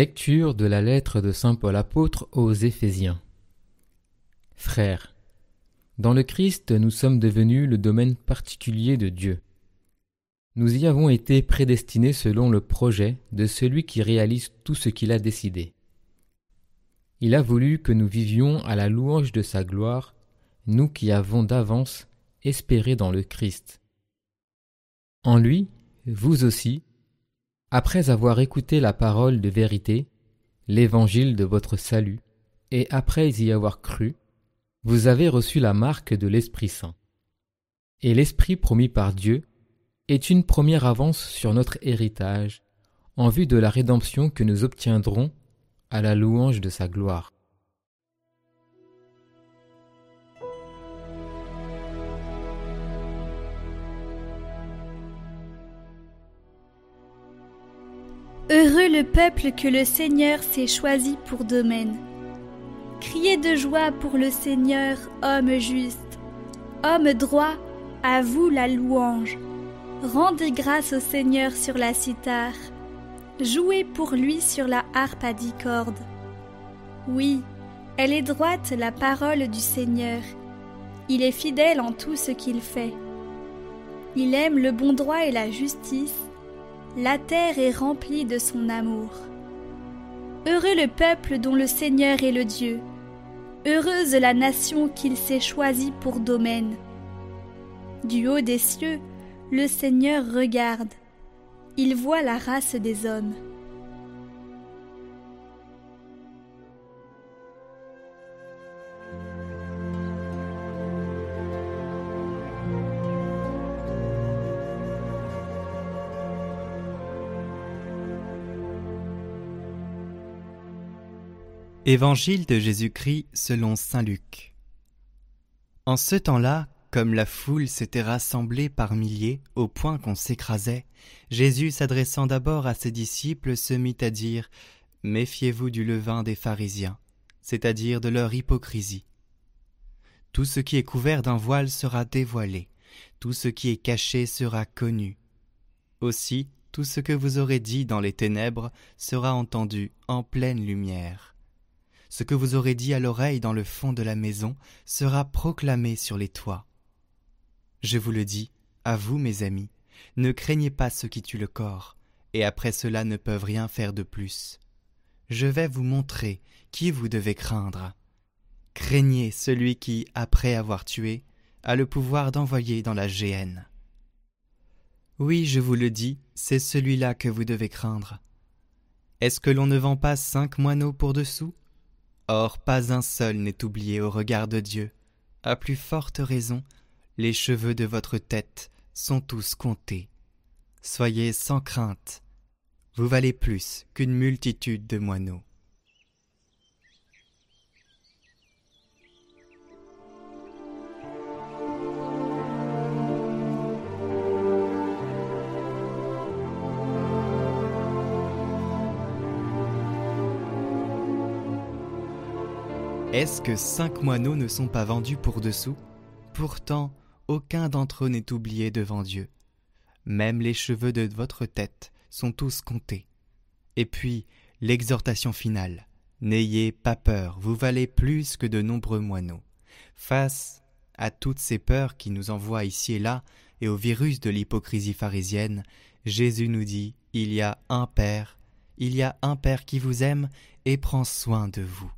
Lecture de la lettre de Saint Paul apôtre aux Éphésiens. Frères, dans le Christ nous sommes devenus le domaine particulier de Dieu. Nous y avons été prédestinés selon le projet de celui qui réalise tout ce qu'il a décidé. Il a voulu que nous vivions à la louange de sa gloire, nous qui avons d'avance espéré dans le Christ. En lui, vous aussi, après avoir écouté la parole de vérité, l'évangile de votre salut, et après y avoir cru, vous avez reçu la marque de l'Esprit Saint. Et l'Esprit promis par Dieu est une première avance sur notre héritage, en vue de la rédemption que nous obtiendrons à la louange de sa gloire. Heureux le peuple que le Seigneur s'est choisi pour domaine. Criez de joie pour le Seigneur, homme juste. Homme droit, à vous la louange. Rendez grâce au Seigneur sur la cithare. Jouez pour lui sur la harpe à dix cordes. Oui, elle est droite la parole du Seigneur. Il est fidèle en tout ce qu'il fait. Il aime le bon droit et la justice la terre est remplie de son amour. Heureux le peuple dont le Seigneur est le Dieu. Heureuse la nation qu'il s'est choisie pour domaine. Du haut des cieux, le Seigneur regarde. Il voit la race des hommes. Évangile de Jésus-Christ selon Saint Luc. En ce temps-là, comme la foule s'était rassemblée par milliers au point qu'on s'écrasait, Jésus s'adressant d'abord à ses disciples se mit à dire Méfiez-vous du levain des pharisiens, c'est-à-dire de leur hypocrisie. Tout ce qui est couvert d'un voile sera dévoilé, tout ce qui est caché sera connu. Aussi, tout ce que vous aurez dit dans les ténèbres sera entendu en pleine lumière ce que vous aurez dit à l'oreille dans le fond de la maison sera proclamé sur les toits. Je vous le dis, à vous mes amis, ne craignez pas ceux qui tuent le corps, et après cela ne peuvent rien faire de plus. Je vais vous montrer qui vous devez craindre. Craignez celui qui, après avoir tué, a le pouvoir d'envoyer dans la géhenne. Oui, je vous le dis, c'est celui-là que vous devez craindre. Est-ce que l'on ne vend pas cinq moineaux pour dessous? Or pas un seul n'est oublié au regard de Dieu. À plus forte raison, les cheveux de votre tête sont tous comptés. Soyez sans crainte, vous valez plus qu'une multitude de moineaux. Est-ce que cinq moineaux ne sont pas vendus pour dessous? Pourtant, aucun d'entre eux n'est oublié devant Dieu. Même les cheveux de votre tête sont tous comptés. Et puis, l'exhortation finale. N'ayez pas peur, vous valez plus que de nombreux moineaux. Face à toutes ces peurs qui nous envoient ici et là, et au virus de l'hypocrisie pharisienne, Jésus nous dit, il y a un Père, il y a un Père qui vous aime et prend soin de vous.